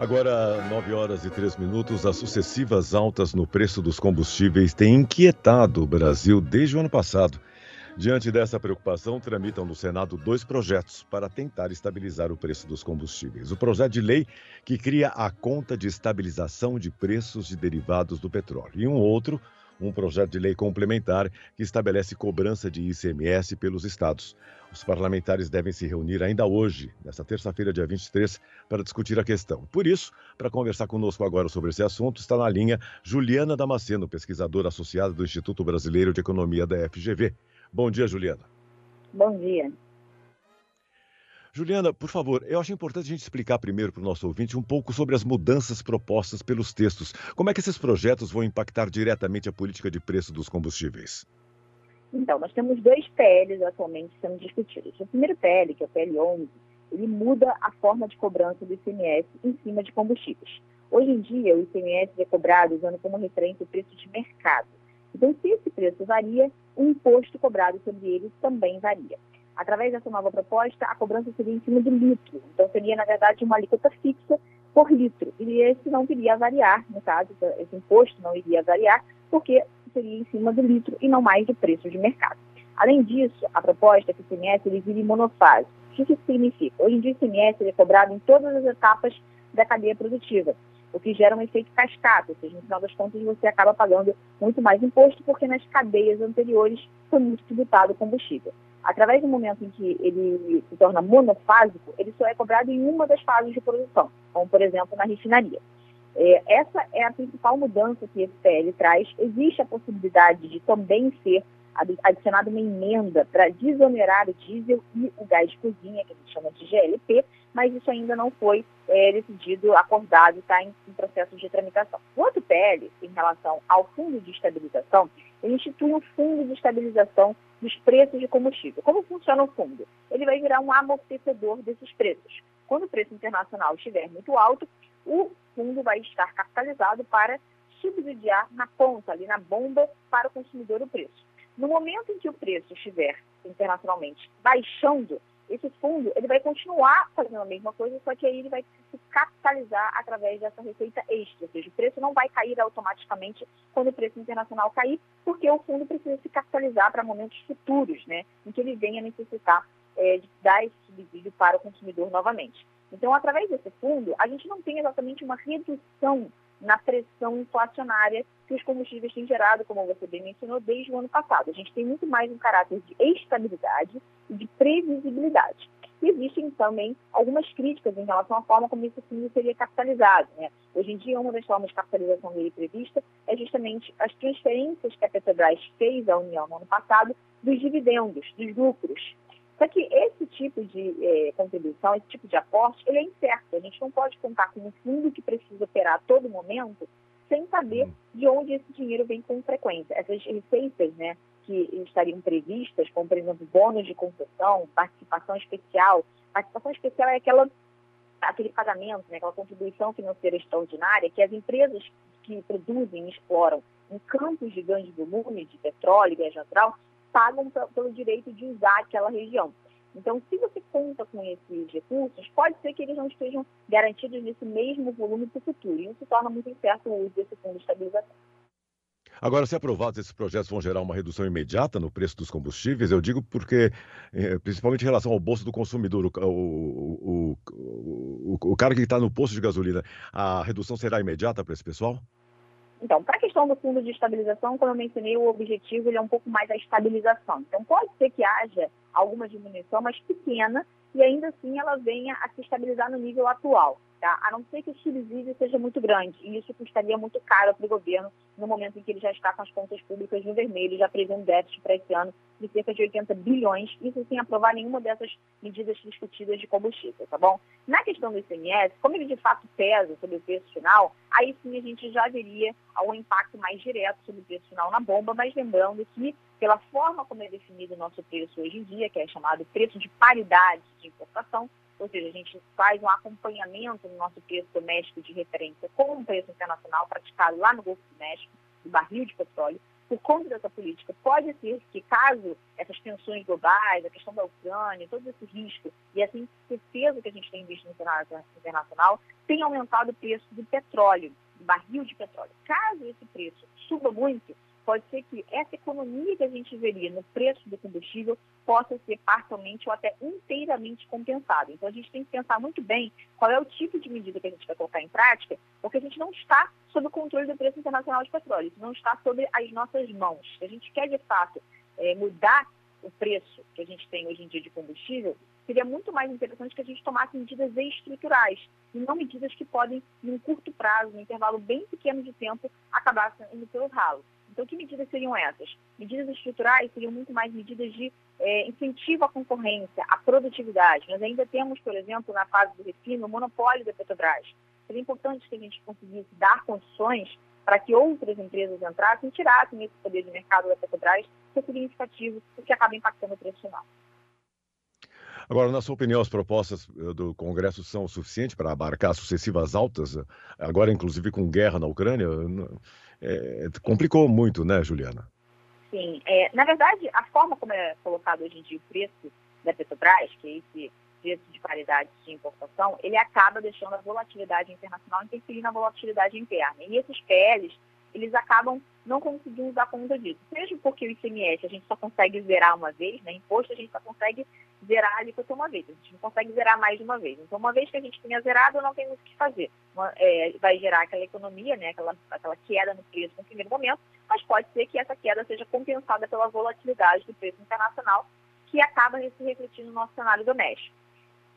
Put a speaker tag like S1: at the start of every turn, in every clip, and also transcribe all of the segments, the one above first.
S1: Agora, 9 horas e 3 minutos, as sucessivas altas no preço dos combustíveis têm inquietado o Brasil desde o ano passado. Diante dessa preocupação, tramitam no Senado dois projetos para tentar estabilizar o preço dos combustíveis. O projeto de lei que cria a conta de estabilização de preços de derivados do petróleo e um outro, um projeto de lei complementar que estabelece cobrança de ICMS pelos estados. Os parlamentares devem se reunir ainda hoje, nesta terça-feira, dia 23, para discutir a questão. Por isso, para conversar conosco agora sobre esse assunto, está na linha Juliana Damasceno, pesquisadora associada do Instituto Brasileiro de Economia da FGV. Bom dia, Juliana.
S2: Bom dia.
S1: Juliana, por favor, eu acho importante a gente explicar primeiro para o nosso ouvinte um pouco sobre as mudanças propostas pelos textos. Como é que esses projetos vão impactar diretamente a política de preço dos combustíveis?
S2: Então, nós temos dois PLs atualmente sendo discutidos. O primeiro PL, que é o PL 11, ele muda a forma de cobrança do ICMS em cima de combustíveis. Hoje em dia, o ICMS é cobrado usando como referência o preço de mercado. Então, se esse preço varia, o imposto cobrado sobre ele também varia. Através dessa nova proposta, a cobrança seria em cima do litro. Então, seria, na verdade, uma alíquota fixa por litro. E esse não viria a variar, no caso, esse imposto não iria variar, porque seria em cima do litro e não mais do preço de mercado. Além disso, a proposta é que o ICMS ele vire monofase. O que isso significa? Hoje em dia, o ICMS é cobrado em todas as etapas da cadeia produtiva, o que gera um efeito cascata, ou seja, no final das contas você acaba pagando muito mais imposto porque nas cadeias anteriores foi muito tributado o combustível. Através do momento em que ele se torna monofásico, ele só é cobrado em uma das fases de produção, como por exemplo na refinaria. É, essa é a principal mudança que esse PL traz. Existe a possibilidade de também ser adicionada uma emenda para desonerar o diesel e o gás de cozinha, que a gente chama de GLP, mas isso ainda não foi é, decidido, acordado, está em, em, processo de tramitação. O outro PL, em relação ao fundo de estabilização, ele institui um fundo de estabilização dos preços de combustível. Como funciona o fundo? Ele vai virar um amortecedor desses preços. Quando o preço internacional estiver muito alto, o fundo vai estar capitalizado para subsidiar na ponta, ali na bomba, para o consumidor o preço. No momento em que o preço estiver internacionalmente baixando, esse fundo ele vai continuar fazendo a mesma coisa, só que aí ele vai se capitalizar através dessa receita extra, ou seja, o preço não vai cair automaticamente quando o preço internacional cair, porque o fundo precisa se capitalizar para momentos futuros, né, em que ele venha necessitar é, de dar esse subsídio para o consumidor novamente. Então, através desse fundo, a gente não tem exatamente uma redução na pressão inflacionária que os combustíveis têm gerado, como você bem mencionou, desde o ano passado. A gente tem muito mais um caráter de estabilidade e de previsibilidade. Existem também algumas críticas em relação à forma como esse fundo seria capitalizado. Né? Hoje em dia, uma das formas de capitalização dele prevista é justamente as transferências que a Petrobras fez à União no ano passado dos dividendos, dos lucros. Só que esse tipo de é, contribuição, esse tipo de aporte, ele é incerto. A gente não pode contar com um fundo que precisa operar a todo momento sem saber hum. de onde esse dinheiro vem com frequência. Essas receitas né, que estariam previstas, como, por exemplo, bônus de concessão, participação especial. Participação especial é aquela, aquele pagamento, né, aquela contribuição financeira extraordinária que as empresas que produzem e exploram em campos de grande volume de petróleo e gás natural pagam pelo direito de usar aquela região. Então, se você conta com esses recursos, pode ser que eles não estejam garantidos nesse mesmo volume para o futuro. E isso torna muito incerto o uso desse fundo de estabilização.
S1: Agora, se aprovados, esses projetos vão gerar uma redução imediata no preço dos combustíveis? Eu digo porque, eh, principalmente em relação ao bolso do consumidor, o, o, o, o cara que está no posto de gasolina, a redução será imediata para esse pessoal?
S2: Então, para a questão do fundo de estabilização, como eu mencionei, o objetivo é um pouco mais a estabilização. Então, pode ser que haja alguma diminuição, mas pequena, e ainda assim ela venha a se estabilizar no nível atual tá? a não ser que o subsídio seja muito grande. E isso custaria muito caro para o governo no momento em que ele já está com as contas públicas no vermelho, já prevê um déficit para esse ano de cerca de 80 bilhões, isso sem aprovar nenhuma dessas medidas discutidas de combustível, tá bom? Na questão do ICMS, como ele de fato pesa sobre o preço final, aí sim a gente já veria um impacto mais direto sobre o preço final na bomba, mas lembrando que pela forma como é definido o nosso preço hoje em dia, que é chamado preço de paridade de importação, ou seja, a gente faz um acompanhamento no nosso preço doméstico de referência com o preço internacional praticado lá no Golfo do México, do barril de petróleo. por conta dessa política. Pode ser que, caso essas tensões globais, a questão da Ucrânia, todo esse risco e essa incerteza que a gente tem visto no cenário internacional, tenha aumentado o preço do petróleo, do barril de petróleo. Caso esse preço suba muito, pode ser que essa economia que a gente veria no preço do combustível possa ser parcialmente ou até inteiramente compensada. Então, a gente tem que pensar muito bem qual é o tipo de medida que a gente vai colocar em prática, porque a gente não está sob o controle do preço internacional de petróleo, não está sob as nossas mãos. Se a gente quer, de fato, é, mudar o preço que a gente tem hoje em dia de combustível, seria muito mais interessante que a gente tomasse medidas estruturais, e não medidas que podem, num curto prazo, num intervalo bem pequeno de tempo, acabar indo pelos ralos. Então, que medidas seriam essas? Medidas estruturais seriam muito mais medidas de é, incentivo à concorrência, à produtividade. Nós ainda temos, por exemplo, na fase do refino, o monopólio da Petrobras. Seria importante que a gente conseguisse dar condições para que outras empresas entrassem e tirassem esse poder de mercado da Petrobras, que é significativo, o que acaba impactando o preço final.
S1: Agora, na sua opinião, as propostas eh, do Congresso são suficientes para abarcar sucessivas altas, agora inclusive com guerra na Ucrânia? É, complicou muito, né, Juliana?
S2: Sim. É, na verdade, a forma como é colocado hoje em dia o preço da Petrobras, que é esse preço de paridade de importação, ele acaba deixando a volatilidade internacional interferir na volatilidade interna. E esses PLs, eles acabam não conseguindo dar conta disso. Seja porque o ICMS a gente só consegue zerar uma vez, né? Imposto a gente só consegue zerar a alíquota uma vez, a gente não consegue zerar mais de uma vez. Então, uma vez que a gente tenha zerado, não tem muito o que fazer. Uma, é, vai gerar aquela economia, né? aquela, aquela queda no preço no primeiro momento, mas pode ser que essa queda seja compensada pela volatilidade do preço internacional, que acaba se refletindo no nosso cenário doméstico.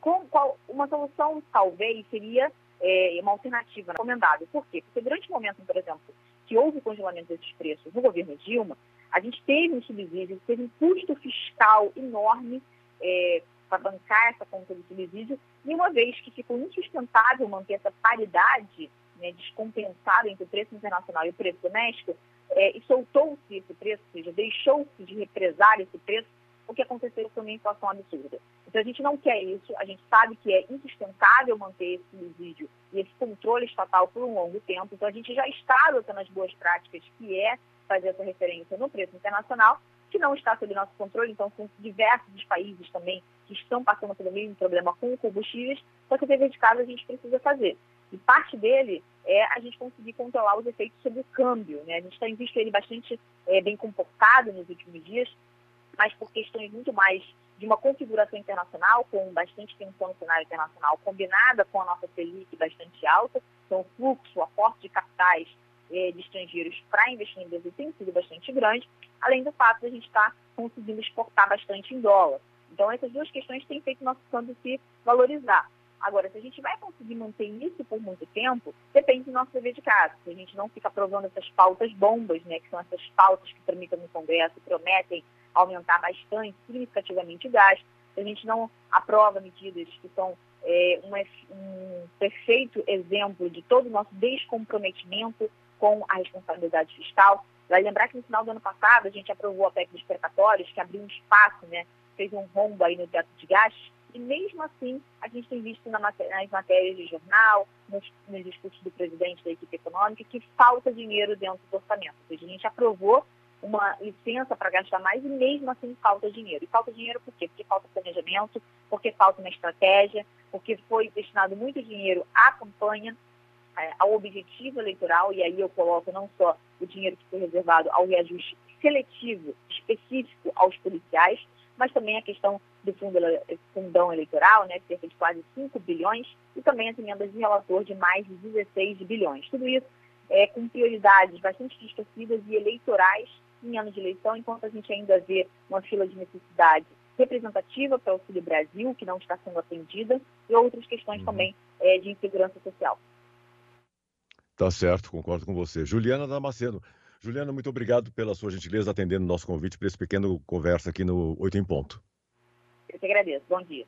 S2: Com, qual, uma solução, talvez, seria é, uma alternativa recomendável. Por quê? Porque durante o momento, por exemplo, que houve congelamento desses preços no governo Dilma, a gente teve um subsídio, teve um custo fiscal enorme é, para bancar essa conta do subsídio, e uma vez que ficou insustentável manter essa paridade né, descompensada entre o preço internacional e o preço doméstico, é, e soltou-se esse preço, ou seja, deixou-se de represar esse preço, o que aconteceu foi uma inflação absurda. Então a gente não quer isso, a gente sabe que é insustentável manter esse subsídio e esse controle estatal por um longo tempo, então a gente já está adotando as boas práticas, que é fazer essa referência no preço internacional, que não está sob nosso controle, então são diversos os países também que estão passando pelo mesmo problema com combustíveis, só que o dever de casa a gente precisa fazer. E parte dele é a gente conseguir controlar os efeitos sobre o câmbio. Né? A gente tem visto ele bastante é, bem comportado nos últimos dias, mas por questões muito mais de uma configuração internacional, com bastante tensão no cenário internacional, combinada com a nossa Selic bastante alta, então o fluxo, o aporte de capitais eh, de estrangeiros para investir em Brasil tem sido bastante grande, além do fato de a gente estar tá conseguindo exportar bastante em dólar. Então, essas duas questões têm feito nosso câmbio se valorizar. Agora, se a gente vai conseguir manter isso por muito tempo, depende do nosso dever de casa. Se a gente não fica aprovando essas pautas bombas, né, que são essas pautas que tramitam no Congresso e prometem aumentar bastante, significativamente o gás, se a gente não aprova medidas que são é, um, um perfeito exemplo de todo o nosso descomprometimento com a responsabilidade fiscal. Vai lembrar que no final do ano passado a gente aprovou a PEC dos precatórios, que abriu um espaço, né, fez um rombo aí no teto de gastos, e mesmo assim a gente tem visto na nas matérias de jornal, nos, nos discursos do presidente da equipe econômica, que falta dinheiro dentro do orçamento. Ou seja, a gente aprovou uma licença para gastar mais e mesmo assim falta dinheiro. E falta dinheiro por quê? Porque falta planejamento, porque falta uma estratégia, porque foi destinado muito dinheiro à campanha, ao objetivo eleitoral, e aí eu coloco não só o dinheiro que foi reservado ao reajuste seletivo, específico aos policiais, mas também a questão do fundo, fundão eleitoral, né, cerca de quase 5 bilhões, e também as emendas de relator de mais de 16 bilhões. Tudo isso é, com prioridades bastante distorcidas e eleitorais em anos de eleição, enquanto a gente ainda vê uma fila de necessidade representativa para o Auxílio Brasil, que não está sendo atendida, e outras questões uhum. também é, de insegurança social.
S1: Tá certo, concordo com você. Juliana Damasceno. Juliana, muito obrigado pela sua gentileza atendendo o nosso convite para esse pequeno conversa aqui no Oito em Ponto.
S2: Eu que agradeço. Bom dia.